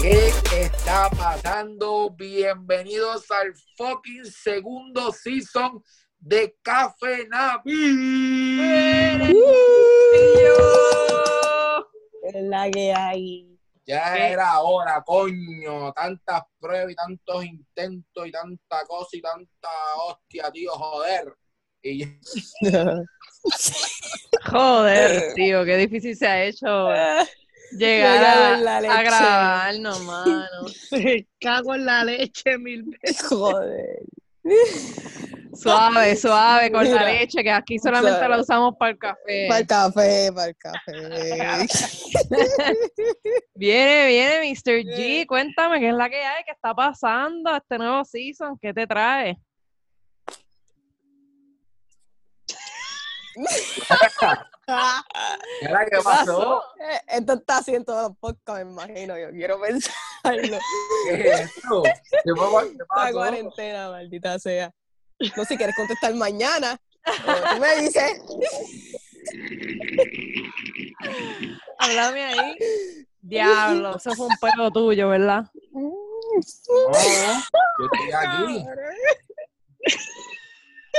¿Qué está pasando? Bienvenidos al fucking segundo season de Café Navi. Es la que hay. Ya ¿Qué? era hora, coño. Tantas pruebas y tantos intentos y tanta cosa y tanta hostia, tío, joder. Y Joder, tío, qué difícil se ha hecho llegar a, a leche. grabarnos, mano. Me cago en la leche mil veces. Joder. Suave, suave, con la leche, que aquí solamente Suave. la usamos para el café. Para el café, para el café. Viene, viene, Mr. G, cuéntame qué es la que hay, qué está pasando este nuevo season, qué te trae. qué pasó. Eh, Esto está en todos los podcasts, me imagino. Yo quiero pensarlo. ¿Qué es esto? ¿Qué qué La pasó? cuarentena, maldita sea. No, si quieres contestar mañana, pero tú me dices. Háblame ahí. Diablo, eso fue un pelo tuyo, ¿verdad? No, yo estoy aquí.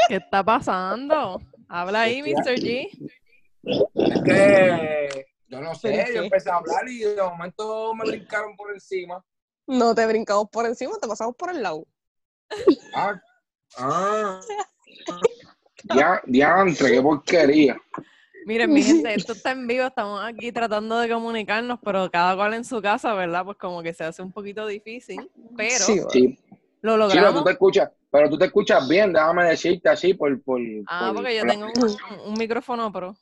¿Qué está pasando? Habla ahí, Mr. G. Es que yo no sé, ¿Pero yo empecé a hablar y de momento me brincaron por encima. No te brincamos por encima, te pasamos por el lado. Ah, ah. Ya, diantre, qué porquería. Miren, mi gente, esto está en vivo, estamos aquí tratando de comunicarnos, pero cada cual en su casa, ¿verdad? Pues como que se hace un poquito difícil, pero Sí, lo sí, pero tú logramos. te escuchas, pero tú te escuchas bien, déjame decirte así por, por, Ah, por- porque yo por la- tengo un, un micrófono pro.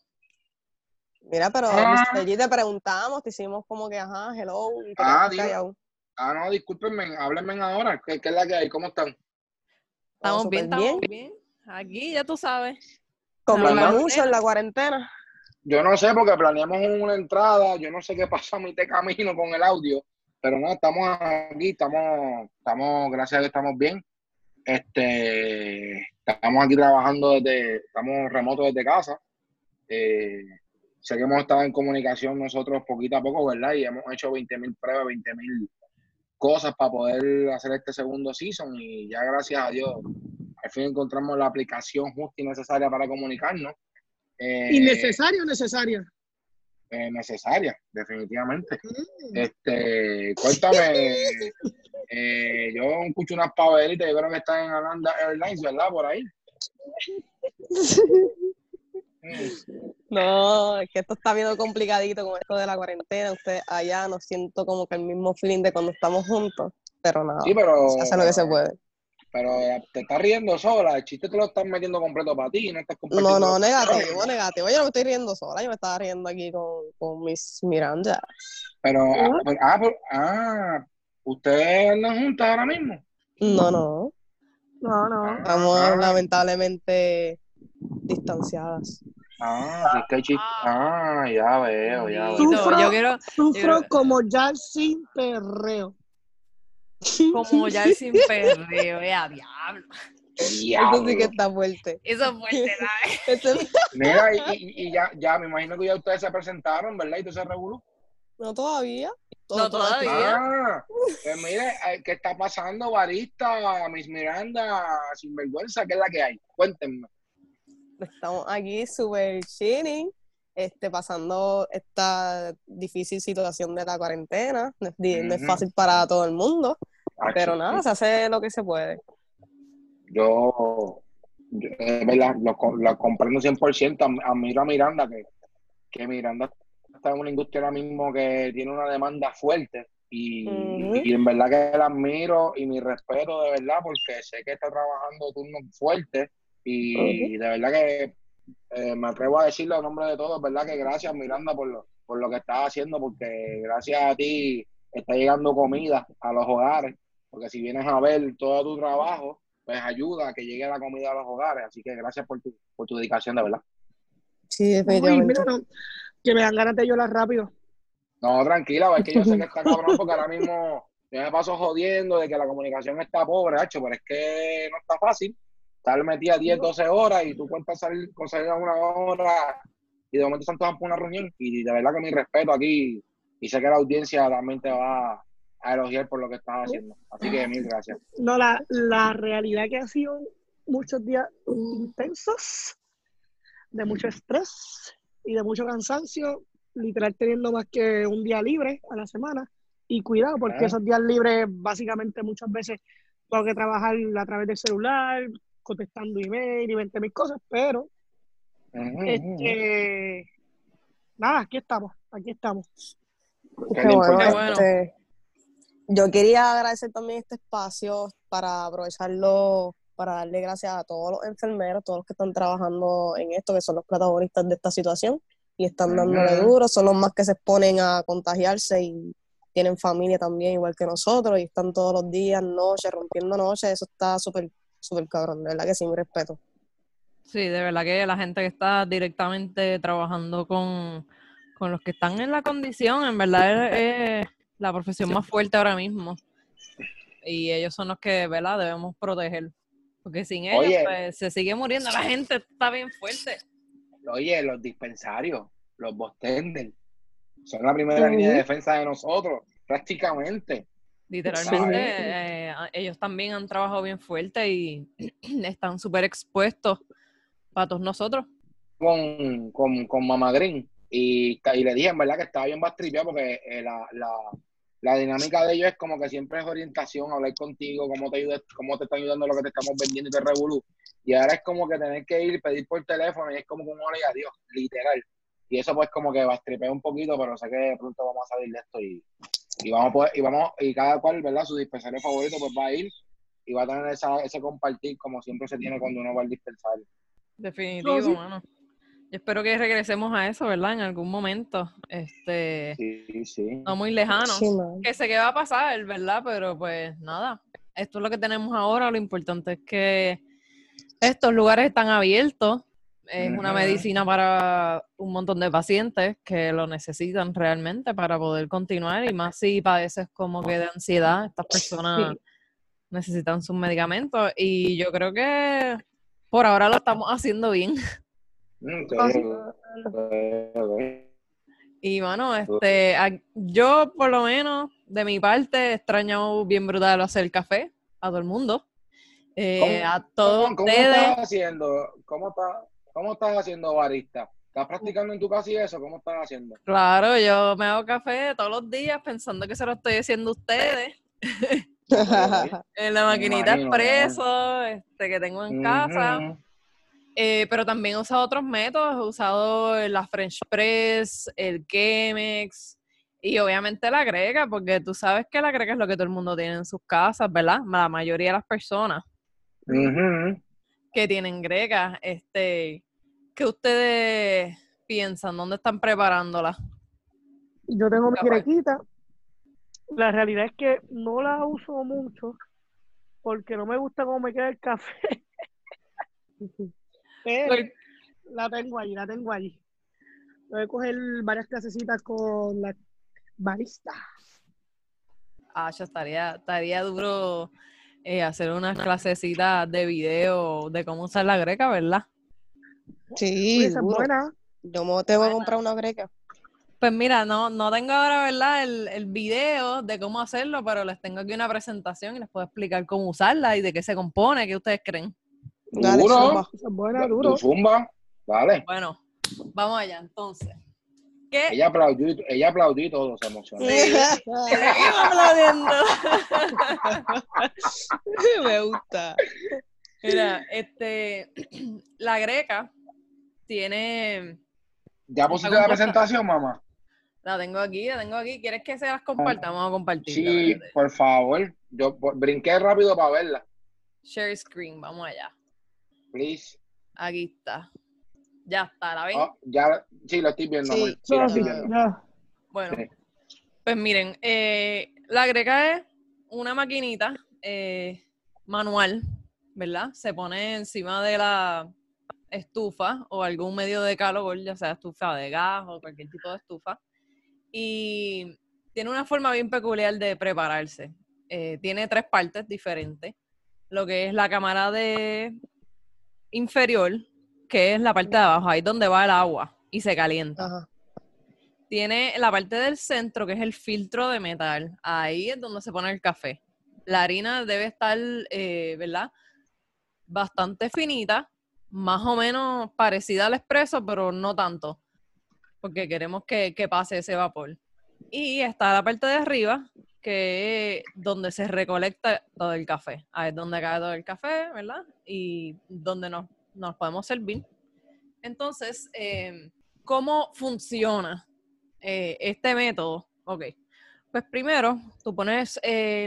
Mira, pero Ah. Mr. G te preguntamos, te hicimos como que, ajá, hello, y Ah. Ah, no, discúlpenme, háblenme ahora, ¿qué, qué es la que hay? ¿Cómo están? Estamos bien, estamos bien. Aquí, ya tú sabes. Comiendo mucho en la cuarentena. Yo no sé, porque planeamos una entrada, yo no sé qué pasa a mitad de camino con el audio, pero no, estamos aquí, estamos, estamos, gracias a Dios estamos bien. Este, estamos aquí trabajando desde, estamos remotos desde casa. Eh, sé que hemos estado en comunicación nosotros poquito a poco, ¿verdad? Y hemos hecho 20.000 pruebas, 20.000 cosas para poder hacer este segundo season y ya gracias a Dios al fin encontramos la aplicación justa y necesaria para comunicarnos. Eh, ¿Innecesario o necesaria? eh, necesaria, definitivamente. Este, cuéntame, eh, yo escucho unas paveritas, yo creo que están en Ananda Airlines, ¿verdad? Por ahí. No, es que esto está bien complicadito con esto de la cuarentena. Ustedes allá no siento como que el mismo feeling de cuando estamos juntos, pero nada, Sí, pero, se hace lo que se puede. pero te estás riendo sola, el chiste te lo estás metiendo completo para ti, no estás. No, no, negativo, negativo. Yo no me estoy riendo sola, yo me estaba riendo aquí con, con mis Miranda. Pero, ah, pero- ah, pero- ah, ¿ustedes andan juntas ahora mismo? No, no, No, no. estamos Ah. lamentablemente distanciadas. Ah, sí, es que hay chiste. Ah, ya veo, ya veo. Sufro. Yo quiero, Sufro Yo- como ya sin perreo. como ya sin perreo, eh, a diablo. Eso sí que Diablo. está fuerte. Eso es fuerte, ¿sabes? Mira, y, y- y ya, ya, me imagino que ya ustedes se presentaron, ¿verdad? Y todo se revolú. no todavía. No, todavía. Ah, pues mire, eh, ¿qué está pasando, barista, Miss Miranda, sinvergüenza? ¿Qué es la que hay? Cuéntenme. Estamos aquí súper chilling, este, pasando esta difícil situación de la cuarentena. No es, no fácil para todo el mundo, pero nada, se hace lo que se puede. Yo, yo, de verdad, lo, lo comprendo 100%. Am- Admiro a Miranda, que, que Miranda está en una industria ahora mismo que tiene una demanda fuerte. Y, y en verdad que la admiro y mi respeto de verdad, porque sé que está trabajando turnos fuertes. Y de verdad que eh, me atrevo a decirlo a nombre de todos, ¿verdad? Que gracias, Miranda, por lo, por lo que estás haciendo, porque gracias a ti está llegando comida a los hogares. Porque si vienes a ver todo tu trabajo, pues ayuda a que llegue la comida a los hogares. Así que gracias por tu, por tu dedicación, de verdad. Sí, Uy, definitivamente. mira, no, que me dan ganas de llorar rápido. No, tranquila, es que yo sé que está cabrón porque ahora mismo yo me paso jodiendo de que la comunicación está pobre, hacho, pero es que no está fácil. Estar metida 10, 12 horas y tú cuentas salir, con salir a una hora y de momento están todas por una reunión. Y de verdad que mi respeto aquí y sé que la audiencia también te va a elogiar por lo que estás haciendo. Así que mil gracias. No, la, la realidad que ha sido muchos días intensos, de mucho estrés y de mucho cansancio, literal teniendo más que un día libre a la semana. Y cuidado, porque Ah. esos días libres básicamente muchas veces tengo que trabajar a través del celular, contestando email y 20 mil cosas, pero ujú. este nada, aquí estamos, aquí estamos. Qué bueno, Qué bueno. este, yo quería agradecer también este espacio para aprovecharlo para darle gracias a todos los enfermeros, todos los que están trabajando en esto, que son los protagonistas de esta situación y están dándole duro, son los más que se exponen a contagiarse y tienen familia también igual que nosotros y están todos los días, noches, rompiendo noches, eso está súper, súper cabrón, de verdad que sí, mi respeto. Sí, de verdad que la gente que está directamente trabajando con, con los que están en la condición, en verdad es, es la profesión más fuerte ahora mismo. Y ellos son los que, ¿verdad? Debemos proteger. Porque sin ellos, Oye. pues, se sigue muriendo. La gente está bien fuerte. Oye, los dispensarios, los bostenders, son la primera línea de defensa de nosotros, prácticamente. Literalmente, Sí. eh, ellos también han trabajado bien fuerte y están súper expuestos para todos nosotros. Con, con, con Mama Green. Y, y le dije, en verdad, que estaba bien bastripeado porque eh, la, la, la dinámica de ellos es como que siempre es orientación, hablar contigo, cómo te ayuda, cómo te está ayudando lo que te estamos vendiendo y te revolú. Y ahora es como que tener que ir, pedir por teléfono y es como que un hola y adiós, literal. Y eso pues como que bastripea un poquito, pero sé que pronto vamos a salir de esto y, y vamos a poder, y vamos, y cada cual, ¿verdad? Su dispensario favorito pues va a ir y va a tener esa, ese compartir como siempre se tiene cuando uno va al dispensario. Definitivo, No, sí. mano. Yo espero que regresemos a eso, ¿verdad? En algún momento. Este, Sí, sí. no muy lejano. Sí, que sé que va a pasar, ¿verdad? Pero pues nada, esto es lo que tenemos ahora. Lo importante es que estos lugares están abiertos. Es una medicina para un montón de pacientes que lo necesitan realmente para poder continuar. Y más si padeces como que de ansiedad, estas personas necesitan sus medicamentos. Y yo creo que por ahora lo estamos haciendo bien. Mm. Y bueno, este, yo por lo menos de mi parte extraño bien brutal hacer café a todo el mundo. Eh, ¿Cómo- a todos ¿Cómo, cómo ustedes. estás haciendo? ¿Cómo, está, ¿Cómo estás haciendo barista? ¿Estás practicando en tu casa y eso? ¿Cómo estás haciendo? Claro, yo me hago café todos los días pensando que se lo estoy haciendo a ustedes. En la maquinita expreso este, que tengo en casa. Eh, pero también he usado otros métodos. He usado la French Press, el Chemex y obviamente la greca, porque tú sabes que la greca es lo que todo el mundo tiene en sus casas, ¿verdad? La mayoría de las personas. Ujú. Que tienen greca, este, ¿qué ustedes piensan? ¿Dónde están preparándola? Yo tengo mi grequita. La realidad es que no la uso mucho porque no me gusta cómo me queda el café. Pero Pues, la tengo allí, la tengo allí. Voy a coger varias clasecitas con la barista. Ah, ya estaría, estaría duro eh, hacer unas clasecitas de video de cómo usar la greca, ¿verdad? Sí, esa es buena. Yo me tengo que Buena. comprar una greca. Pues mira, no, no tengo ahora, ¿verdad? El, el video de cómo hacerlo, pero les tengo aquí una presentación y les puedo explicar cómo usarla y de qué se compone, ¿qué ustedes creen? Dale, Duro. zumba. Esa es buena, duro. Zumba, dale. Bueno, vamos allá entonces. ¿Qué? Ella aplaudió, ella aplaudió y todo se emocionó. Aplaudiendo. me gusta. Mira, este, la greca tiene, ¿Ya pusiste la presentación, mamá? la tengo aquí, la tengo aquí. ¿Quieres que se las comparta? Vamos a compartir. Sí, por favor. Yo brinqué rápido para verla. Share screen, vamos allá. Please. Aquí está. Ya está, ¿la ven? Ah, ya, sí, lo estoy viendo, Sí. Sí, lo estoy sí, viendo. ya. Bueno, Sí. pues miren, eh, la greca es una maquinita eh, manual, ¿verdad? Se pone encima de la estufa o algún medio de calor, ya sea estufa de gas o cualquier tipo de estufa. Y tiene una forma bien peculiar de prepararse. eh, tiene tres partes diferentes. Lo que es la cámara de inferior, que es la parte de abajo, ahí es donde va el agua y se calienta. Ajá. Tiene la parte del centro, que es el filtro de metal. Ahí es donde se pone el café. La harina debe estar, eh, ¿verdad? Bastante finita, más o menos parecida al expreso, pero no tanto, porque queremos que, que pase ese vapor. Y está la parte de arriba, que es donde se recolecta todo el café. Ahí es donde cae todo el café, ¿verdad? Y donde nos, nos podemos servir. Entonces, eh, ¿cómo funciona eh, este método? Ok. Pues primero, tú pones eh,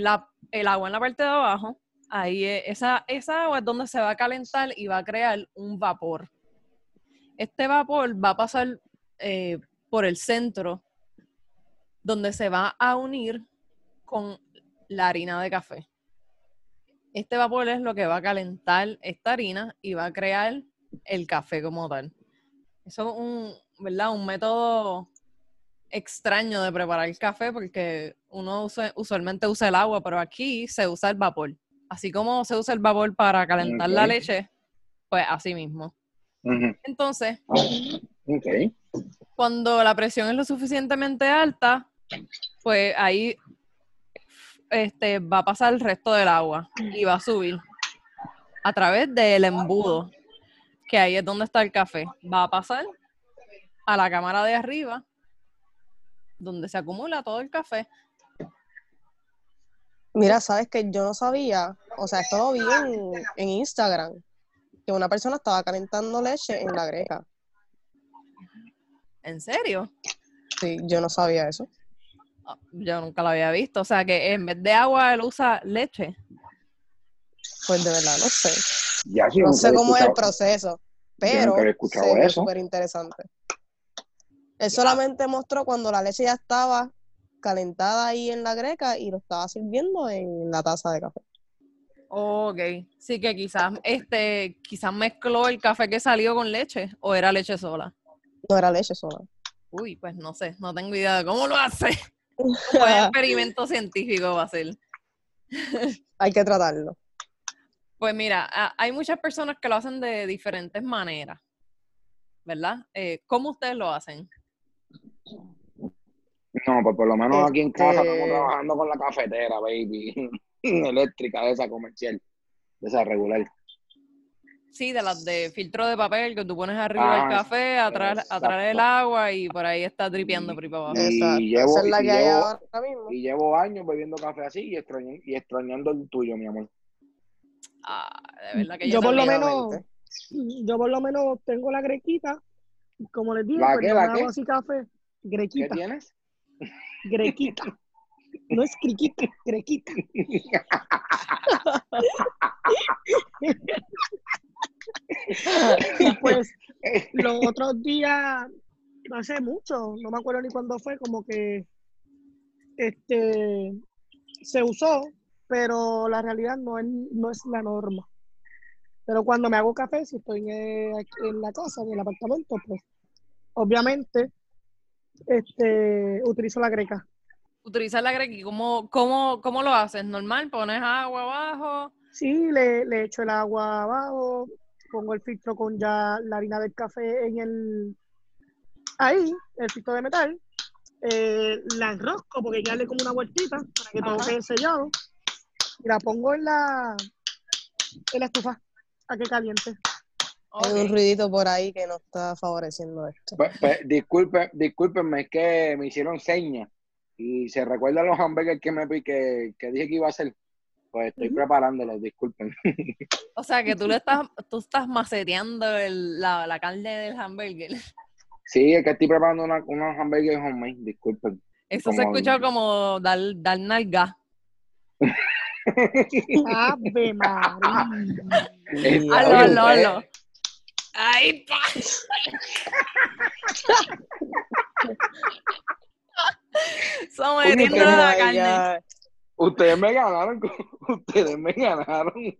el agua en la parte de abajo. Ahí esa, esa agua es donde se va a calentar y va a crear un vapor. Este vapor va a pasar por el centro, donde se va a unir con la harina de café. Este vapor es lo que va a calentar esta harina y va a crear el café como tal. Eso es un, ¿verdad? un método extraño de preparar el café porque uno usa- usualmente usa el agua, pero aquí se usa el vapor. Así como se usa el vapor para calentar la leche, pues así mismo. Entonces, cuando la presión es lo suficientemente alta, pues ahí este, va a pasar el resto del agua y va a subir a través del embudo, que ahí es donde está el café. Va a pasar a la cámara de arriba, donde se acumula todo el café. Mira, sabes que yo no sabía, o sea, esto lo vi en, en Instagram, que una persona estaba calentando leche en la greca. ¿En serio? Sí, yo no sabía eso. Ah, Yo nunca lo había visto. O sea que en vez de agua él usa leche. Pues de verdad, no sé. Ya sí, No sé cómo es el proceso, pero eso. súper interesante. Él solamente mostró cuando la leche ya estaba calentada ahí en la greca y lo estaba sirviendo en la taza de café. Ok. Sí que quizás este, quizás mezcló el café que salió con leche o era leche sola. No era leche sola. Uy, pues no sé, no tengo idea de cómo lo hace. Buen experimento científico va a ser. Hay que tratarlo. Pues mira, hay muchas personas que lo hacen de diferentes maneras, ¿verdad? Eh, ¿Cómo ustedes lo hacen? No, pues por lo menos aquí en casa Este- estamos trabajando con la cafetera, baby. Eléctrica, de esa comercial. De esa regular. Sí, de las de filtro de papel que tú pones arriba el Ah, café, atrás, atrás el agua y por ahí está dripeando por abajo. Y Exacto. llevo- Esa es la y hay llevo- ahora mismo. Y llevo años bebiendo café así y, y extrañando el tuyo, mi amor. Ah, de verdad que yo, Yo por lo menos, yo por lo menos tengo la grequita, como les dije, ¿La pues qué, la qué? hago así café, ¿Qué grequita, tienes? grequita. No es criquita, grequita. Y pues los otros días, no hace mucho, no me acuerdo ni cuándo fue, como que este se usó, pero la realidad no es, no es la norma. Pero cuando me hago café, si estoy en, la casa, en el apartamento, pues obviamente este utilizo la greca. Utilizar la grequi, ¿cómo, cómo, ¿cómo lo haces? ¿Normal? ¿Pones agua abajo? Sí, le, le echo el agua abajo, pongo el filtro con ya la harina del café en el ahí, el filtro de metal, eh, la enrosco porque ya le como una vueltita para que todo quede sellado y la pongo en la en la estufa a que caliente. Hay un ruidito por ahí que no está favoreciendo esto. Pues, pues, disculpen, discúlpenme, es que me hicieron señas y se recuerdan los hamburgues que me que, que dije que iba a hacer. Pues estoy Ujú. preparándolos, disculpen. O sea, que tú le estás, tú estás maceteando el- la, la carne del hamburger. Sí, es que estoy preparando una, unos hamburgues homemade, disculpen. Eso se escuchó como dar, dar nalga. Ave María. Está eh. hazlo. ¡Ay, pa! Sometiendo la carne. Ustedes me ganaron, ustedes me ganaron.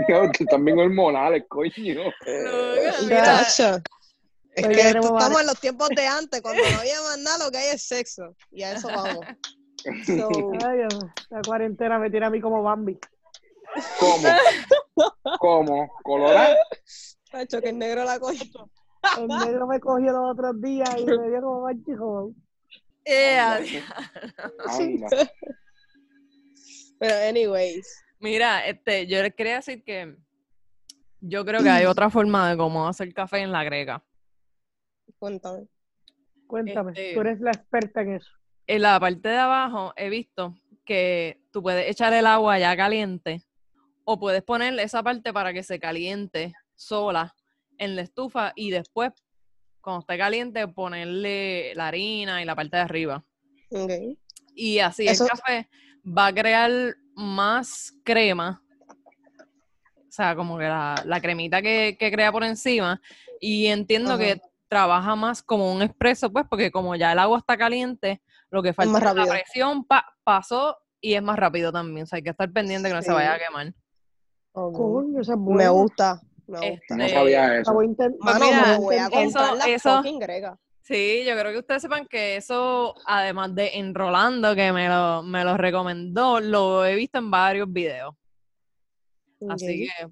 Ustedes también hormonales, coño. Chacho, Es que estamos en los tiempos de antes, cuando no había más nada, lo que hay es sexo. Y a eso vamos. So, Ay, la cuarentena me tiene a mí como Bambi. ¿Cómo? ¿Cómo? ¿Colorado? Tacho, que el negro la cogió. El negro me cogió los otros días y me dio como manchijo. Eh, Anda. Pero, anyways. Mira, este, yo les quería decir que yo creo que hay otra forma de cómo hacer café en la greca. Cuéntame. Cuéntame, Este- tú eres la experta en eso. En la parte de abajo he visto que tú puedes echar el agua ya caliente o puedes ponerle esa parte para que se caliente sola en la estufa y después, cuando esté caliente, ponerle la harina y la parte de arriba. Ok. Y así Eso- el café va a crear más crema. O sea, como que la, la cremita que, que crea por encima. Y entiendo Ajá. que trabaja más como un expreso, pues, porque como ya el agua está caliente, lo que falta más es la rápido. presión pa- pasó y es más rápido también. O sea, hay que estar pendiente que no se vaya a quemar. Esa es Me gusta. Me gusta. Este, No sabía eso. voy a intent- Pues Mano, mira, me voy a eso- la eso- fucking grega. Sí, yo creo que ustedes sepan que eso, además de Enrolando, que me lo, me lo recomendó, lo he visto en varios videos. Así que.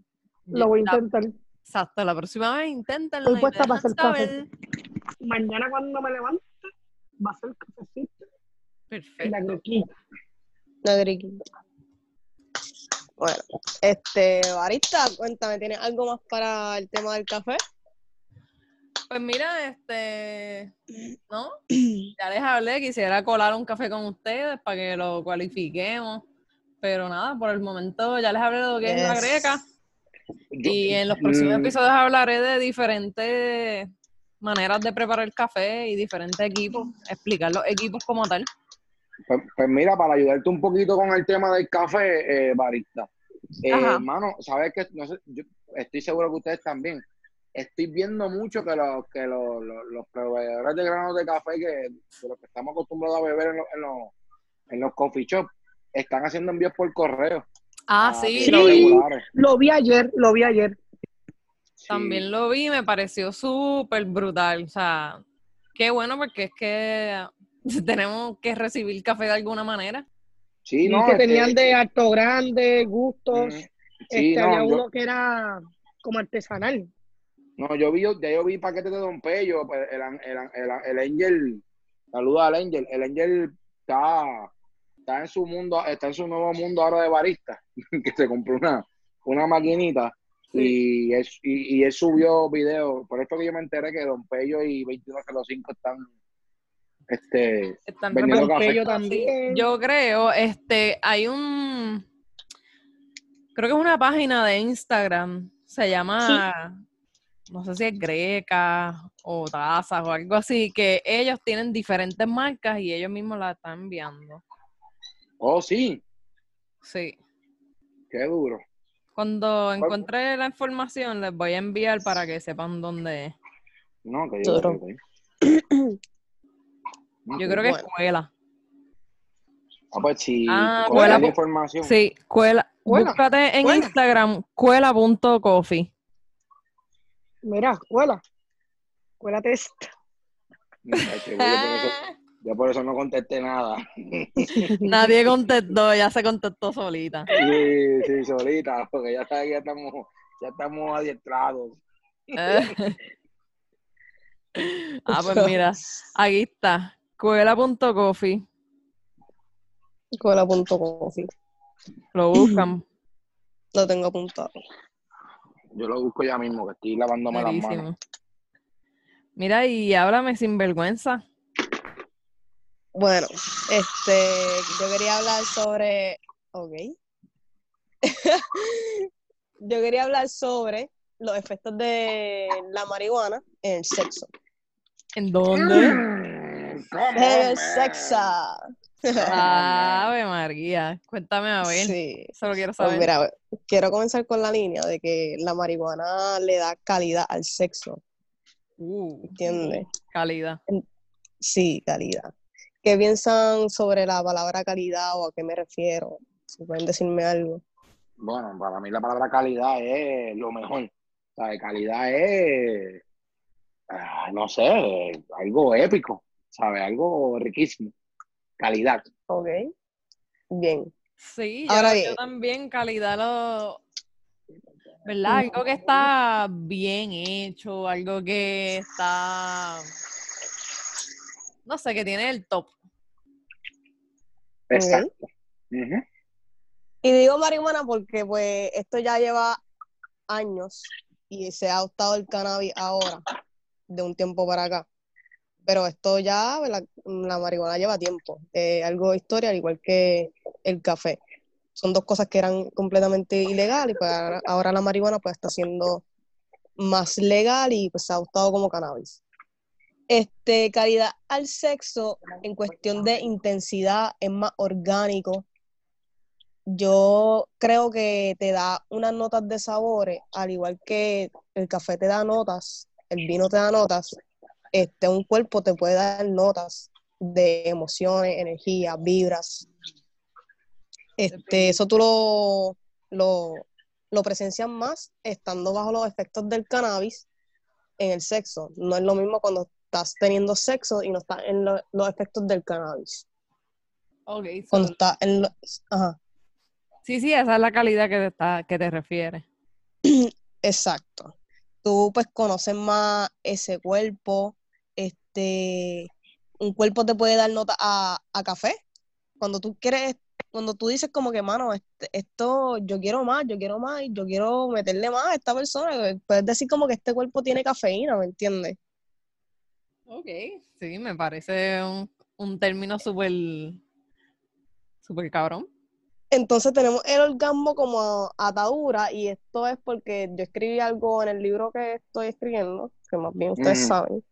Lo voy a intentar. Exacto, la próxima vez inténtenlo. Estoy puesta para hacer café. Mañana cuando me levante, va a ser cafecito Perfecto. la grequita. La grequita. Bueno, este, Barista, cuéntame, ¿tienes algo más para el tema del café? Pues mira, este. ¿No? Ya les hablé, quisiera colar un café con ustedes para que lo cualifiquemos. Pero nada, por el momento ya les hablé de lo que es la greca. Y en los próximos Mm, episodios hablaré de diferentes maneras de preparar el café y diferentes equipos, explicar los equipos como tal. Pues, pues mira, para ayudarte un poquito con el tema del café, eh, barista. Eh, hermano, sabes que no sé, yo estoy seguro que ustedes también. Estoy viendo mucho que los que los, los, los proveedores de granos de café que de los que estamos acostumbrados a beber en los, en los, en los coffee shops están haciendo envíos por correo. Ah, a sí, lo vi. Lo vi ayer, lo vi ayer. Sí. También lo vi, me pareció súper brutal. O sea, qué bueno porque es que tenemos que recibir café de alguna manera. Sí, no, que este, tenían de alto grande, gustos. sí, este, no, había yo- uno que era como artesanal. No, yo vi, ya yo vi paquetes de Don Pello, pues, el, el, el, el Angel, saluda al Angel, el Angel está, está en su mundo, está en su nuevo mundo ahora de barista, que se compró una, una maquinita y, es, y, y él subió video, por esto que yo me enteré que Don Pello y 2105 están este Están Vendiendo café. Así. también. Yo creo, este, hay un, creo que es una página de Instagram, se llama, no sé si es Greca o Tazas o algo así, que ellos tienen diferentes marcas y ellos mismos la están enviando. oh sí, Sí. qué duro. Cuando encuentre la información, les voy a enviar para que sepan dónde es. No, que yo. Yo creo que es Bueno. Cuela. Ah, pues sí, Ah, Cuela la información. Sí, Cuela. Cuela, Búscate en Cuela. Instagram, cuela.coffee. Mira, escuela. Escuela test. No, chacho, yo por eso- yo por eso no contesté nada. Nadie contestó, ya se contestó solita. Sí, sí, solita, porque ya sabes que ya estamos, ya estamos adiestrados. ah, pues mira, aquí está. Cuela.coffee. Cola.coffee. Lo buscan. Lo tengo apuntado. Yo lo busco ya mismo, que estoy lavándome las manos. Clarísimo. Mira, y háblame sin vergüenza. Bueno, este, yo quería hablar sobre, ok. yo quería hablar sobre los efectos de la marihuana en el sexo. ¿En dónde? Man. sexo. Ave María. Cuéntame a ver. Sí. Solo quiero Pues saber. mira, quiero comenzar con la línea de que la marihuana le da calidad al sexo, Uh, ¿entiendes? calidad. Sí, calidad. ¿Qué piensan sobre la palabra calidad o a qué me refiero? Si pueden decirme algo. Bueno, para mí la palabra calidad es lo mejor. O sea, calidad es ah, no sé, algo épico, ¿sabes? Algo riquísimo. Calidad. Ok. Bien. Sí, Ahora yo bien. también calidad lo... ¿Verdad? Algo que está bien hecho, algo que está... No sé, que tiene el top. Exacto. Y digo marihuana porque pues esto ya lleva años y se ha adoptado el cannabis ahora, de un tiempo para acá. Pero esto ya, la, marihuana lleva tiempo, eh, algo de historia, al igual que el café. Son dos cosas que eran completamente ilegales y pues ahora, la marihuana pues está siendo más legal y pues se ha adoptado como cannabis. Este, calidad al sexo en cuestión de intensidad es más orgánico. Yo creo que te da unas notas de sabores, al igual que el café te da notas, el vino te da notas, este, un cuerpo te puede dar notas de emociones, energía, vibras. Este, eso tú lo, lo, lo presencias más estando bajo los efectos del cannabis en el sexo. No es lo mismo cuando estás teniendo sexo y no estás en lo- los efectos del cannabis. Ok, so- Cuando estás en lo- ajá, sí, sí, esa es la calidad que te, está, que te refieres. exacto. Tú pues conoces más ese cuerpo, este, un cuerpo te puede dar nota a, a café. Cuando tú quieres, cuando tú dices como que, mano, este- esto, yo quiero más, yo quiero más, y yo quiero meterle más a esta persona, eh, puedes decir como que este cuerpo tiene cafeína, ¿me entiendes? Ok, sí, me parece un, un término súper, súper cabrón. Entonces tenemos el orgasmo como atadura y esto es porque yo escribí algo en el libro que estoy escribiendo, que más bien ustedes Mm. saben.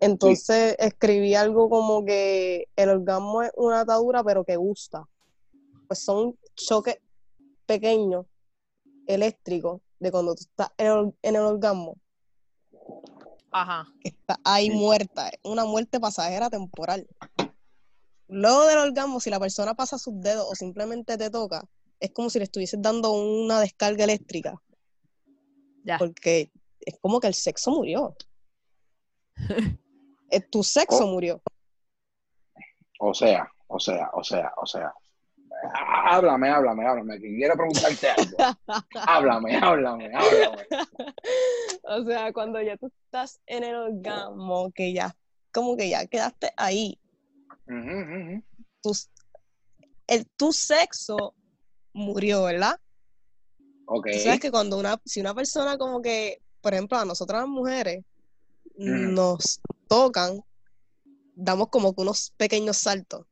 Entonces escribí algo como que el orgasmo es una atadura pero que gusta. Pues son choques pequeños, eléctricos, de cuando tú estás en el, en el orgasmo, Ajá. que está ahí muerta, es una muerte pasajera temporal. Luego del orgasmo, si la persona pasa sus dedos o simplemente te toca, es como si le estuvieses dando una descarga eléctrica, Ya. porque es como que el sexo murió. Eh, tu sexo Oh. murió. O sea, o sea, o sea, o sea. Háblame, háblame, háblame. Que quiero preguntarte algo. háblame, háblame, háblame. O sea, cuando ya tú estás en el orgasmo, que ya, como que ya quedaste ahí, tu, el, tu sexo murió, ¿verdad? Ok. Tú sabes que cuando una, si una persona como que, por ejemplo, a nosotras las mujeres Nos tocan, damos como que unos pequeños saltos.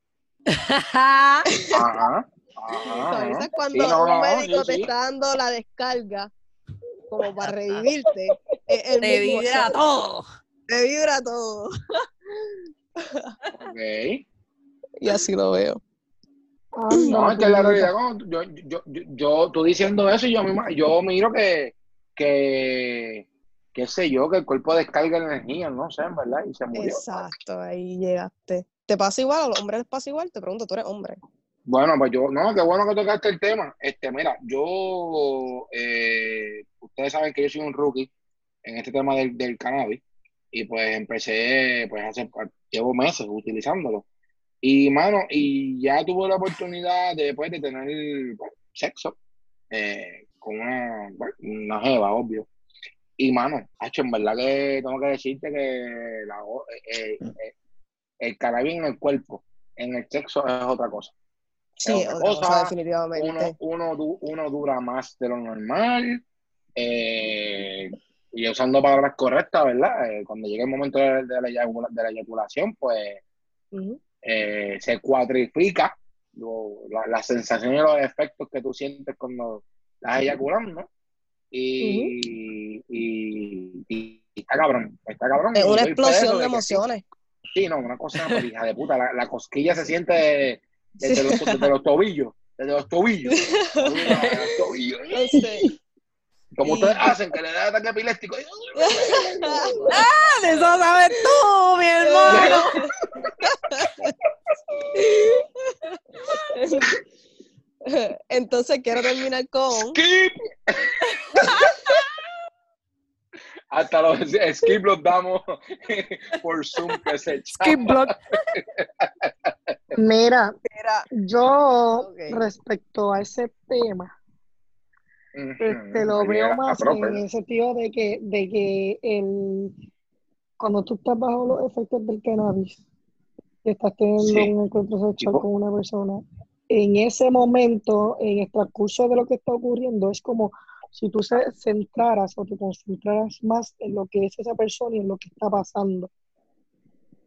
Ajá. Ajá. Ajá. Cuando Sí, no, un no, médico sí, te sí. está dando la descarga como para revivirte, el Te mismo vibra todo. Te vibra todo. Ok. Y así lo veo. No, es que la realidad, yo, yo, yo, yo, tú diciendo eso, yo, yo miro que, que, qué sé yo, que el cuerpo descarga energía, no sé, en verdad, y se murió. Exacto, ahí llegaste. ¿Te pasa igual? ¿A los hombres les pasa igual? Te pregunto, tú eres hombre. Bueno, pues yo, no, qué bueno que tocaste el tema. Este, mira, yo, eh, ustedes saben que yo soy un rookie en este tema del, del cannabis y pues empecé, pues hace, llevo meses utilizándolo. Y mano, y ya tuve la oportunidad de, pues, de tener bueno, sexo eh, con una, bueno, una jeva, obvio. Y mano, hacho, en verdad que tengo que decirte que la, o- eh, eh, el cannabis en el cuerpo, en el sexo es otra cosa. Sí, otra cosa, definitivamente. uno, uno dura más de lo normal, eh, y usando palabras correctas, ¿verdad? Eh, cuando llega el momento de, de la, eyacula- de la eyaculación, pues eh, se cuatrifica lo- la, la sensación y los efectos que tú sientes cuando estás eyaculando, y, y, y- y está cabrón, está cabrón. Es una explosión de de que sí. emociones. Sí, no, una cosa, hija de puta, la, la cosquilla se siente desde, Sí. los, desde los tobillos, desde los tobillos, desde los tobillos. No sé. Como ustedes hacen, que le da ataque epiléptico. Ah, de eso sabes tú, mi hermano. Entonces quiero terminar con Skip. hasta los skip los damos por Zoom que se Skip block. Mira, Mira, yo Ok. respecto a ese tema, este, lo veo más en el sentido de que, de que el, cuando tú estás bajo los efectos del cannabis, y estás teniendo Sí. un encuentro sexual Tipo- con una persona, en ese momento, en el transcurso de lo que está ocurriendo, es como si tú se centraras o te concentraras más en lo que es esa persona y en lo que está pasando.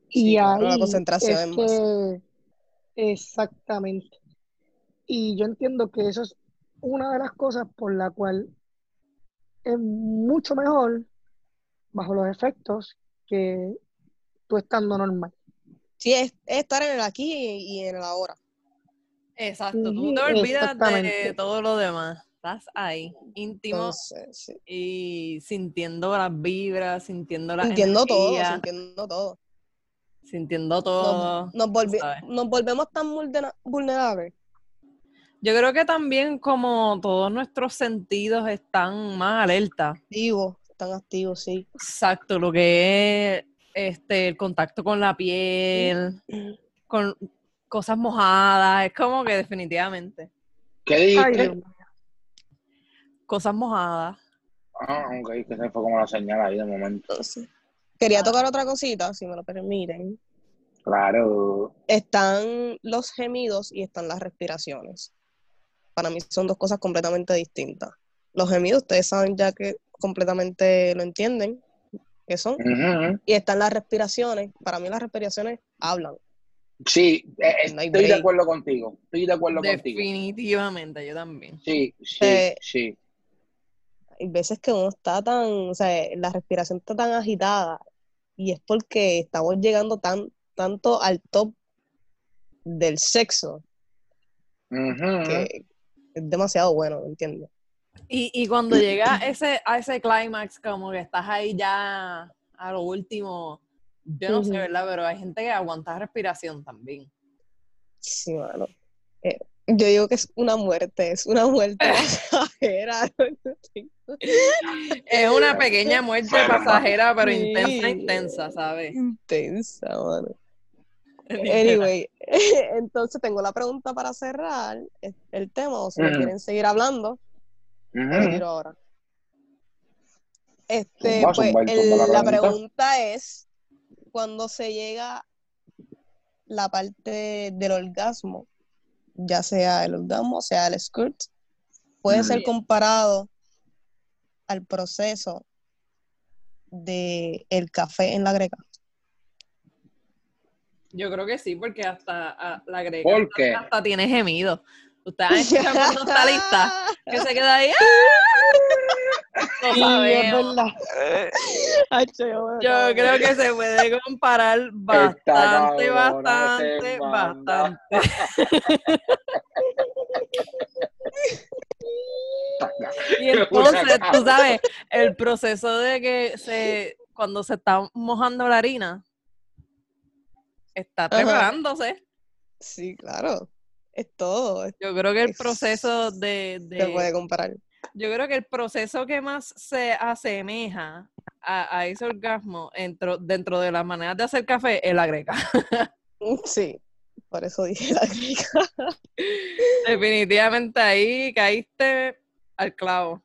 Sí, Y claro, la ahí concentración es que, exactamente. Y yo entiendo que eso es una de las cosas por la cual es mucho mejor bajo los efectos que tú estando normal. sí, es, es estar en el aquí y, y en el ahora. Exacto, tú te olvidas de todo lo demás. Estás ahí, íntimo Entonces, sí. y sintiendo las vibras, sintiendo la Sintiendo todo, sintiendo todo. sintiendo todo. Nos, volvi- nos volvemos tan vulnera- vulnerables. Yo creo que también como todos nuestros sentidos están más alerta. Activos, tan activos, sí. Exacto, lo que es este el contacto con la piel, con cosas mojadas, es como que definitivamente ¿Qué dijiste? Cosas mojadas. Ah, ok, que se fue como la señal ahí de momento. Entonces, quería tocar otra cosita, si me lo permiten. Claro. Están los gemidos y están las respiraciones. Para mí son dos cosas completamente distintas. Los gemidos, ustedes saben ya que completamente lo entienden, que son. Y están las respiraciones. Para mí las respiraciones hablan. Sí, eh, No estoy de acuerdo contigo. Estoy de acuerdo contigo. Definitivamente, yo también. Sí, sí, Eh, sí. Hay veces que uno está tan, o sea, la respiración está tan agitada y es porque estamos llegando tan, tanto al top del sexo que es demasiado bueno, ¿me entiendes? Y, y cuando llega ese, a ese clímax, como que estás ahí ya a lo último, yo no sé. ¿verdad? Pero hay gente que aguanta respiración también. Sí, mano. Eh, yo digo que es una muerte, es una muerte pasajera. Es una pequeña muerte pasajera, pero Sí. intensa, intensa, ¿sabes? Intensa, mano. Anyway, entonces tengo la pregunta para cerrar el- el tema, o si Ujú. quieren seguir hablando, lo tiro ahora. Este, pues, el- la pregunta es, cuando se llega la parte del orgasmo, ya sea el orgasmo, sea el squirt, puede ser comparado al proceso de el café en la greca. Yo creo que sí, porque hasta a- la greca ¿Por qué? hasta tiene gemido. Ustedes han escuchado cuando está lista, que se queda ahí. ¡ah! Es sabemos. yo, Yo creo que se puede comparar bastante, bastante, bastante. Y entonces, tú sabes, el proceso de que se, cuando se está mojando la harina, está preparándose. Sí, claro. Es todo. Yo creo que el Es- proceso de, Se puede de comparar. yo creo que el proceso que más se asemeja a, a ese orgasmo dentro, dentro de las maneras de hacer café es la greca. Sí, por eso dije la greca. Definitivamente ahí caíste al clavo.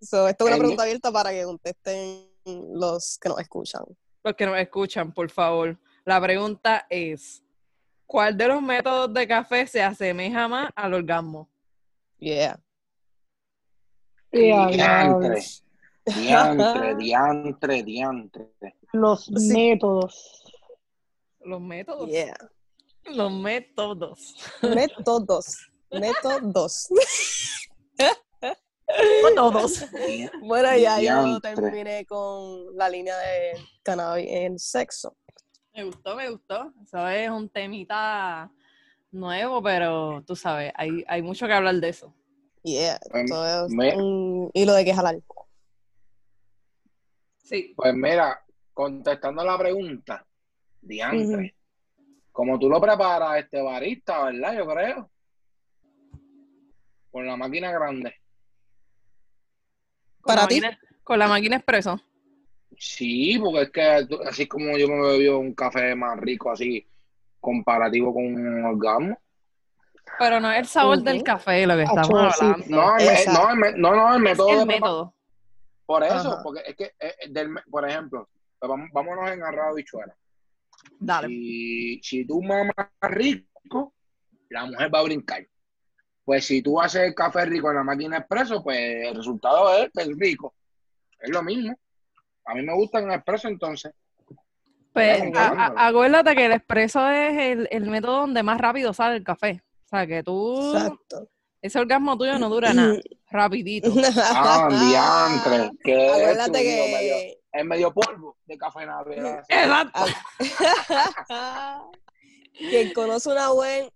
So, esto es una pregunta abierta para que contesten los que nos escuchan. Los que nos escuchan, por favor. La pregunta es, ¿cuál de los métodos de café se asemeja más al orgasmo? Yeah. Ya, Diantre, diantre, diantre, diantre. Los Sí. métodos. Los métodos. Yeah. Los métodos. Métodos. Métodos. Métodos. Di- Bueno, ya yo terminé con la línea de cannabis en sexo. Me gustó, me gustó. Eso es un temita nuevo, pero tú sabes, hay, hay mucho que hablar de eso. Yeah. Pues, Todo es me- un hilo de que jalar. Sí. Pues mira, contestando la pregunta, diantre. Como tú lo preparas, este barista, ¿verdad? Yo creo. Con la máquina grande. Para ti. Con la máquina expreso. Sí, porque es que así como yo me bebió un café más rico, así, comparativo con un orgasmo. Pero no es el sabor del café lo que Acho, estamos sí. hablando. No, el, me- Exacto. no, el me- no, no, el es método el de método. Por eso, Ajá. porque es que, eh, del, me- por ejemplo, pues vamos- vámonos en arrado bichuela. Dale. Si, si tú mamas rico, la mujer va a brincar. Pues si tú haces el café rico en la máquina expreso, pues el resultado es es rico. Es lo mismo. A mí me gusta en expreso entonces. Pues, acuérdate que el expreso es el, el método donde más rápido sale el café. O sea, que tú, Exacto. ese orgasmo tuyo no dura nada, rapidito. Ah, diantre. Que Acuérdate es medio, que es medio polvo de café navidad. Exacto. quien conoce una buena,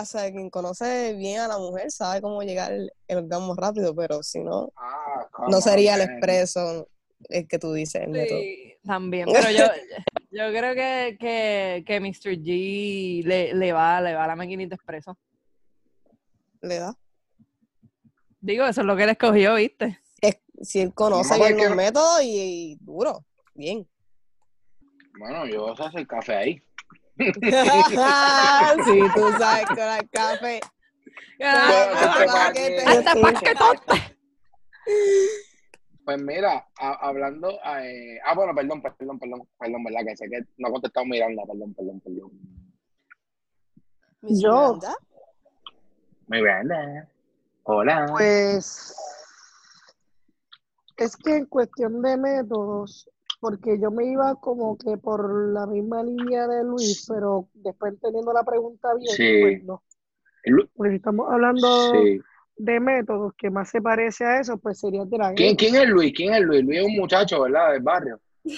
o sea, quien conoce bien a la mujer sabe cómo llegar el, el orgasmo rápido, pero si no, Ah, no sería el expreso el que tú dices, el método. Sí, también. Pero yo, yo creo que, que, que Mr. G le, le va, le va a la maquinita expreso. Le da. Digo, eso es lo que él escogió, ¿viste? Es- si él conoce No, bien porque los métodos y, y duro, bien. Bueno, yo sé hacer café ahí. sí, tú sabes con el café. Bueno, Para para que que- te- Hasta para que tonte. Pues mira, a- hablando, eh, ah, bueno, perdón, perdón, perdón, perdón, ¿verdad? Que sé que no he contestado Miranda, perdón, perdón, perdón. Miss Yo. Miranda. Miranda, hola. Pues es que en cuestión de métodos, porque yo me iba como que por la misma línea de Luis, pero después entendiendo la pregunta bien, Sí. pues no. Porque si estamos hablando Sí. De métodos que más se parece a eso, pues sería de la ¿Quién. ¿Quién es Luis? ¿Quién es Luis? Luis es un muchacho, ¿verdad? Del barrio.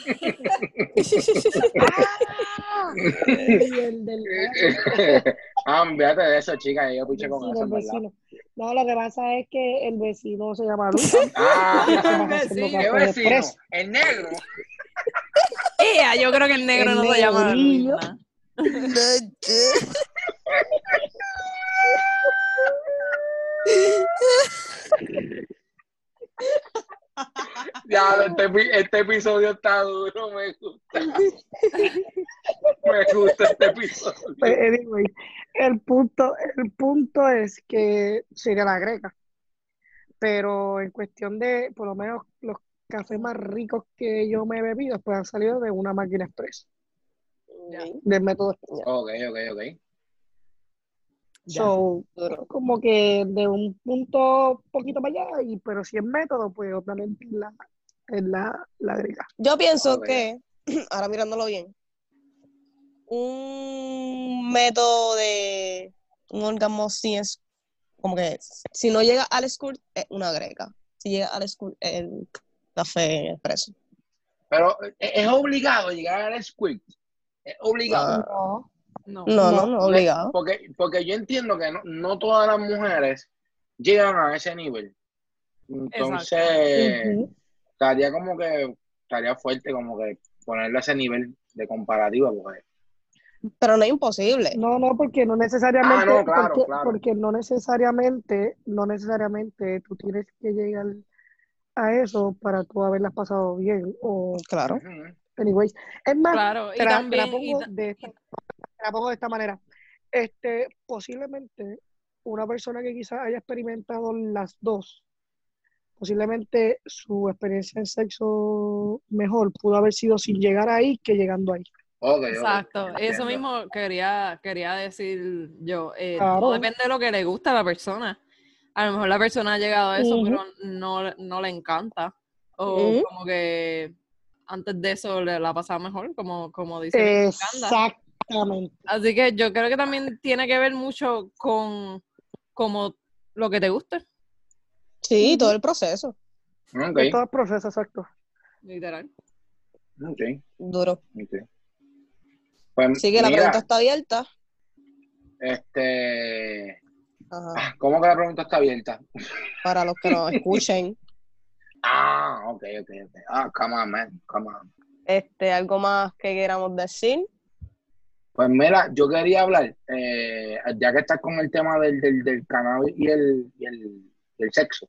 Y el del ah, fíjate de eso, chica, yo puché con eso, ¿verdad? vecino. No, lo que pasa es que el vecino se llama Luis. Ah, haciendo vecino. ¿qué vecino? El negro. Ea, yo creo que el negro El no se llama Luis. Ya, este, este episodio está duro, me gusta. Me gusta este episodio. Pues, anyway, el punto, el punto es que sería la greca. Pero en cuestión de, por lo menos, los cafés más ricos que yo me he bebido, pues han salido de una máquina express, del método express. Ok, ok, ok. Ya. So, Duro. como que de un punto poquito para allá, y, pero si es método, pues obviamente es la, es la, la greca. Yo pienso que, ahora mirándolo bien, un método de un orgasmo sí es como que si no llega al squirt es una greca. Si llega al squirt es el café expreso. Pero ¿es obligado llegar al squid. Es obligado. No, No. No, no, No, obligado. Porque, porque yo entiendo que no, no todas las mujeres llegan a ese nivel. Entonces, estaría como que, estaría fuerte como que ponerle ese nivel de comparativa. Porque, Pero no es imposible. No, no, porque no necesariamente, Ah, no, claro, porque, claro. porque no necesariamente, no necesariamente tú tienes que llegar a eso para tú haberlas pasado bien. O, Claro. Ujú. anyways, es más, Claro, y la, y pongo de esta, la pongo de esta manera. Este, posiblemente una persona que quizás haya experimentado las dos, posiblemente su experiencia en sexo mejor pudo haber sido sin llegar ahí que llegando ahí. Exacto, eso mismo quería, quería decir yo. Eh, Claro. todo depende de lo que le gusta a la persona. A lo mejor la persona ha llegado a eso, pero no, no le encanta. O como que antes de eso le la ha pasado mejor, como, como dice Uganda. Exactamente. Así que yo creo que también tiene que ver mucho con como lo que te guste, Sí, todo el proceso. Todo el proceso, exacto. literal. ok, Duro. ok. Pues, Así que la pregunta está abierta. este, Ajá. ah, ¿cómo que la pregunta está abierta? Para los que nos escuchen. Ah, ok, ok, ok. Ah, come on, man, come on. Este, algo más que queramos decir. Pues mira, yo quería hablar, eh, ya que estás con el tema del, del, del cannabis y el, y el, el sexo,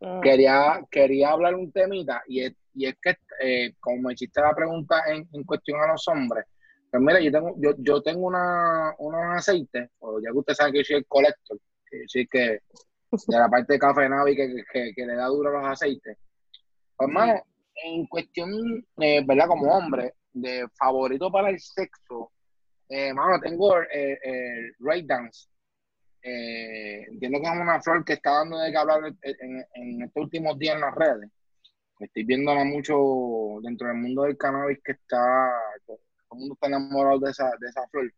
Ah, quería, quería hablar un temita y es y es que, eh, como me hiciste la pregunta en, en cuestión a los hombres, pues mira, yo tengo, yo, yo tengo una, unos aceites, o ya que usted sabe que yo soy el collector, que yo soy que de la parte de café Navi que, que, que le da duro a los aceites. Pues, hermano, en cuestión, eh, ¿verdad? Como hombre, de favorito para el sexo, eh, mano, tengo eh, el Ray Dance. Eh, entiendo que es una flor que está dando de qué hablar en, estos últimos días en las redes. Estoy viéndola mucho dentro del mundo del cannabis que está, todo el mundo está enamorado de esa, de esa flor.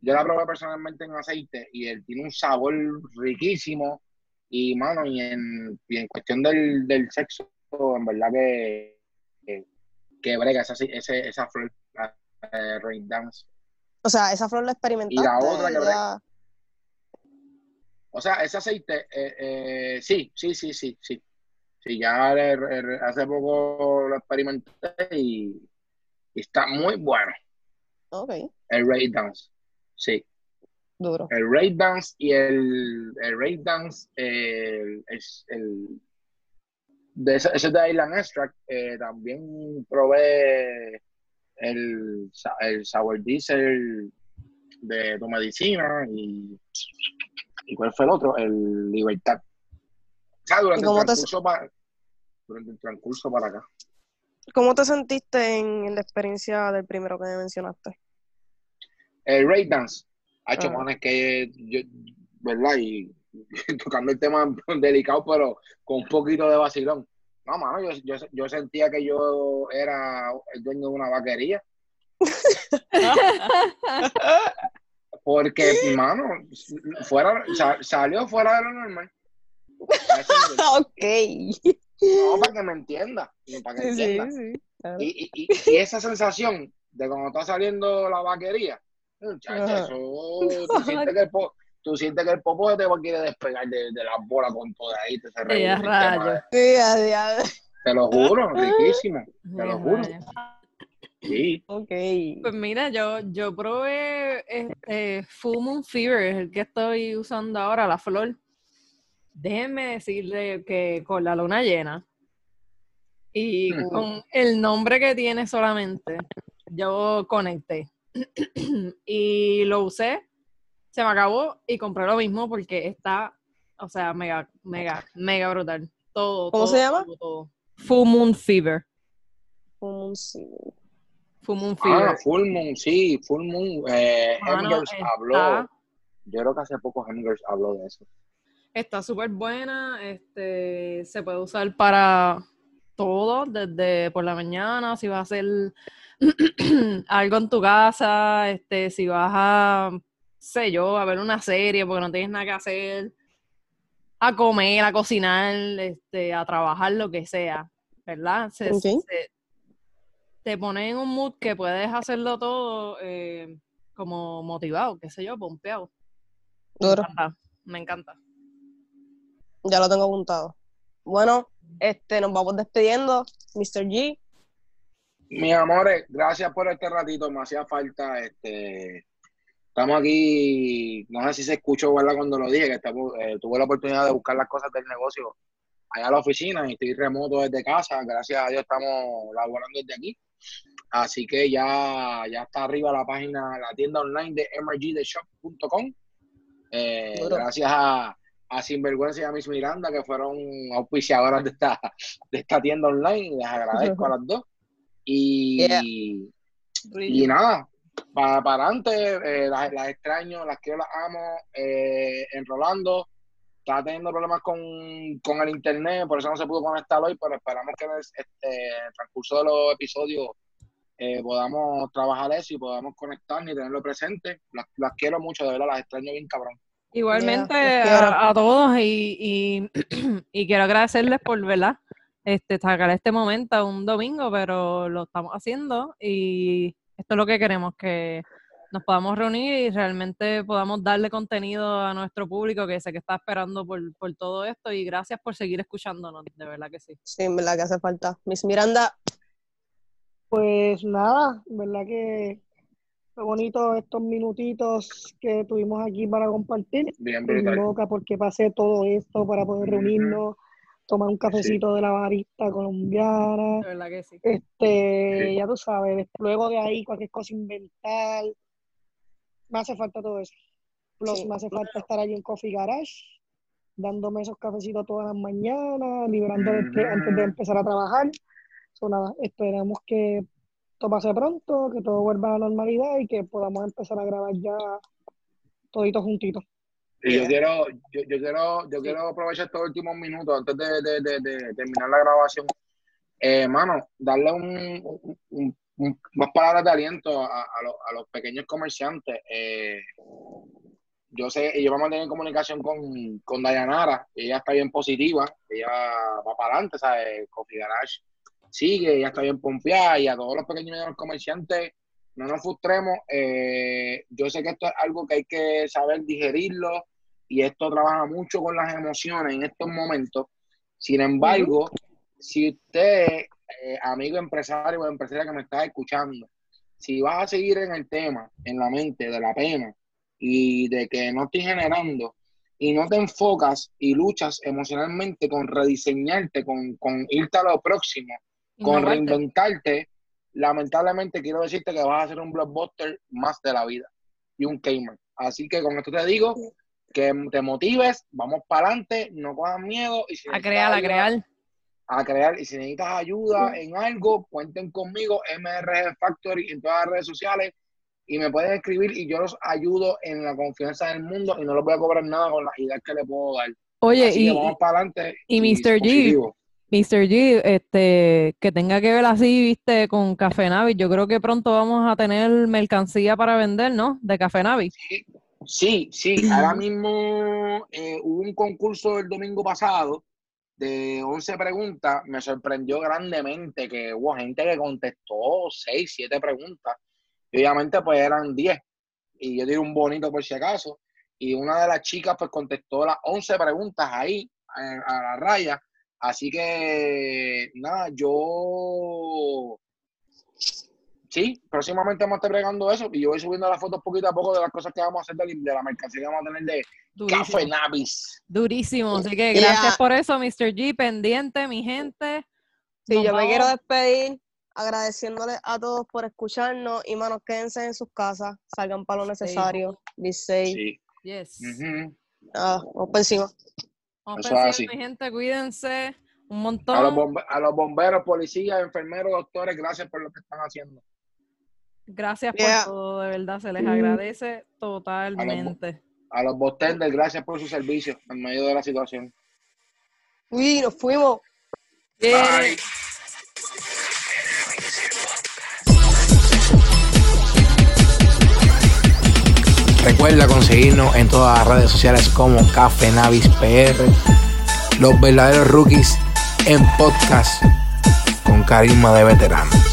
Yo la probé personalmente en aceite y él tiene un sabor riquísimo. Y, mano, y en, y en cuestión del, del sexo, en verdad que, que, que brega esa, ese, esa flor, eh, Rain Dance. O sea, esa flor la experimentaste. Y la otra que ya- O sea, ese aceite, eh, eh, sí, sí, sí, sí, sí. Sí, ya le- le- hace poco lo experimenté y, y está muy bueno. Ok, El Ray Dance, sí. duro. El Ray Dance y el, el Ray Dance, el, es el, de ese, ese de Island Extract, eh, también probé el, el Sour Diesel de tu medicina y, y ¿cuál fue el otro? El Libertad. O sea, durante ¿Y el cómo te- transcurso para, durante el transcurso para acá. ¿Cómo te sentiste en la experiencia del primero que me mencionaste? El Ray Dance, ha hecho Ah. manes que yo, ¿verdad? Y tocando el tema delicado, pero con un poquito de vacilón. No, mano, yo, yo, yo sentía que yo era el dueño de una vaquería. Porque, mano, fuera, sa- salió fuera de lo normal. Ok. No, para que me entienda. Para que Sí, entienda. sí. claro. Y, y, y, esa sensación de cuando está saliendo la vaquería, muchacho, Ajá. eso, tú sientes que el, po- tú sientes que el popo te quiere despegar de, de la bola con toda ahí, te se Eh, a tema rayos. de- Sí, a diablo. Te lo juro, riquísimo. Te lo juro. rayos. Sí. Ok. Pues mira, yo, yo probé este Full Moon Fever, es el que estoy usando ahora, la flor. Déjenme decirle que con la luna llena y con el nombre que tiene solamente, yo conecté y lo usé, se me acabó y compré lo mismo porque está, o sea, mega, mega, mega brutal. Todo, ¿Cómo todo, se llama? todo, todo. Full Moon Fever. Un sí. Full Moon Fever. Ah, Full Moon, sí, Full Moon. Eh, Mano, Hemgers está- habló. Yo creo que hace poco Hemgers habló de eso. Está súper buena, este, se puede usar para todo, desde por la mañana, si vas a hacer algo en tu casa, este, si vas a, sé yo, a ver una serie porque no tienes nada que hacer, a comer, a cocinar, este, a trabajar, lo que sea, ¿verdad? Se, se- te pone en un mood que puedes hacerlo todo eh, como motivado, qué sé yo, pompeado. Me Duro. encanta, me encanta. Ya lo tengo apuntado. Bueno, este, nos vamos despidiendo. Mr. G. Mis amores, gracias por este ratito, me hacía falta. Este, estamos aquí, no sé si se escuchó, ¿verdad? Cuando lo dije, que estamos, eh, tuve la oportunidad de buscar las cosas del negocio allá a la oficina y estoy remoto desde casa. Gracias a Dios estamos laborando desde aquí. Así que ya, ya está arriba la página, la tienda online de mrgtheshop.com. Eh, Duro. gracias a, a Sinvergüenza y a Miss Miranda, que fueron auspiciadoras de esta, de esta tienda online. Les agradezco a las dos. Y, Yeah. y nada, para, para adelante, eh, las, las extraño, las quiero, las amo. Eh, en Rolando está teniendo problemas con, con el internet, por eso no se pudo conectar hoy, pero esperamos que en el, este, en el transcurso de los episodios eh, podamos trabajar eso y podamos conectarnos y tenerlo presente. Las, las quiero mucho, de verdad, las extraño bien cabrón. Igualmente Yeah, a, a todos y, y, y quiero agradecerles por ¿verdad? Este, sacar este momento un domingo, pero lo estamos haciendo y esto es lo que queremos, que nos podamos reunir y realmente podamos darle contenido a nuestro público que sé que está esperando por, por todo esto y gracias por seguir escuchándonos, de verdad que sí. Sí, en verdad que hace falta. Miss Miranda. Pues nada, verdad que fue bonito estos minutitos que tuvimos aquí para compartir. Bien brutal. loca porque pasé todo esto para poder reunirnos tomar un cafecito de la barista colombiana. De verdad que sí. Este, Sí. ya tú sabes, luego de ahí cualquier cosa inventar. Me hace falta todo eso. Plus, Sí. me hace falta estar allí en Coffee Garage, dándome esos cafecitos todas las mañanas, liberando estrés antes de empezar a trabajar. So, nada, esperamos que todo pase pronto, que todo vuelva a la normalidad y que podamos empezar a grabar ya toditos juntitos. Y yo quiero, yo, yo quiero, yo quiero aprovechar estos últimos minutos antes de, de- de- de terminar la grabación. Eh, mano, darle un, un- un- un- unas palabras de aliento a, a los, a los pequeños comerciantes. Eh, yo sé, yo vamos a tener comunicación con, con Dayanara, ella está bien positiva, ella va para adelante, ¿sabes? Coffee Garage sigue, ella está bien pompeada y a todos los pequeños y medianos comerciantes, no nos frustremos. eh, yo sé que esto es algo que hay que saber digerirlo y esto trabaja mucho con las emociones en estos momentos. Sin embargo, si usted, eh, amigo empresario o empresaria que me está escuchando, si vas a seguir en el tema, en la mente de la pena y de que no estoy generando y no te enfocas y luchas emocionalmente con rediseñarte, con, con irte a lo próximo, con reinventarte, lamentablemente quiero decirte que vas a hacer un blockbuster más de la vida y un gamer. Así que con esto te digo que te motives, vamos para adelante, no cojas miedo y si A crear, a crear. a crear y si necesitas ayuda en algo, cuenten conmigo, MRG Factory en todas las redes sociales y me pueden escribir y yo los ayudo en la confianza del mundo y no les voy a cobrar nada con las ideas que les puedo dar. Oye, Así y, que vamos para adelante. y Mr. G, positivo. Mr. G, este, que tenga que ver así, viste, con Café Navi. Yo creo que pronto vamos a tener mercancía para vender, ¿no? De Café Navi. Sí, sí, ahora mismo eh, hubo un concurso el domingo pasado de 11 preguntas, me sorprendió grandemente que hubo gente que contestó 6, 7 preguntas, y obviamente pues eran 10, y yo tiré un bonito por si acaso, y una de las chicas pues contestó las 11 preguntas ahí, a la raya, así que nada, yo... Sí, próximamente vamos a estar bregando eso y yo voy subiendo las fotos poquito a poco de las cosas que vamos a hacer de, de la mercancía que vamos a tener de Durísimo. Café Navis. Durísimo. Así que Yeah. gracias por eso, Mr. G. Pendiente, mi gente. Sí, Nos yo me quiero despedir agradeciéndoles a todos por escucharnos y manos, quédense en sus casas, salgan para lo necesario, be safe. Sí. Yes. Ujú. Ah, vamos por encima. Vamos Eso encima, mi gente, cuídense un A, los montón. bombe- a los bomberos, policías, enfermeros, doctores, gracias por lo que están haciendo. Gracias Yeah. por todo, de verdad, se les Mm. agradece totalmente. A los bostenders, gracias por su servicio en medio de la situación. Uy, nos fuimos. Bye. Recuerda conseguirnos en todas las redes sociales como Café Navis PR. Los verdaderos rookies en podcast con carisma de veteranos.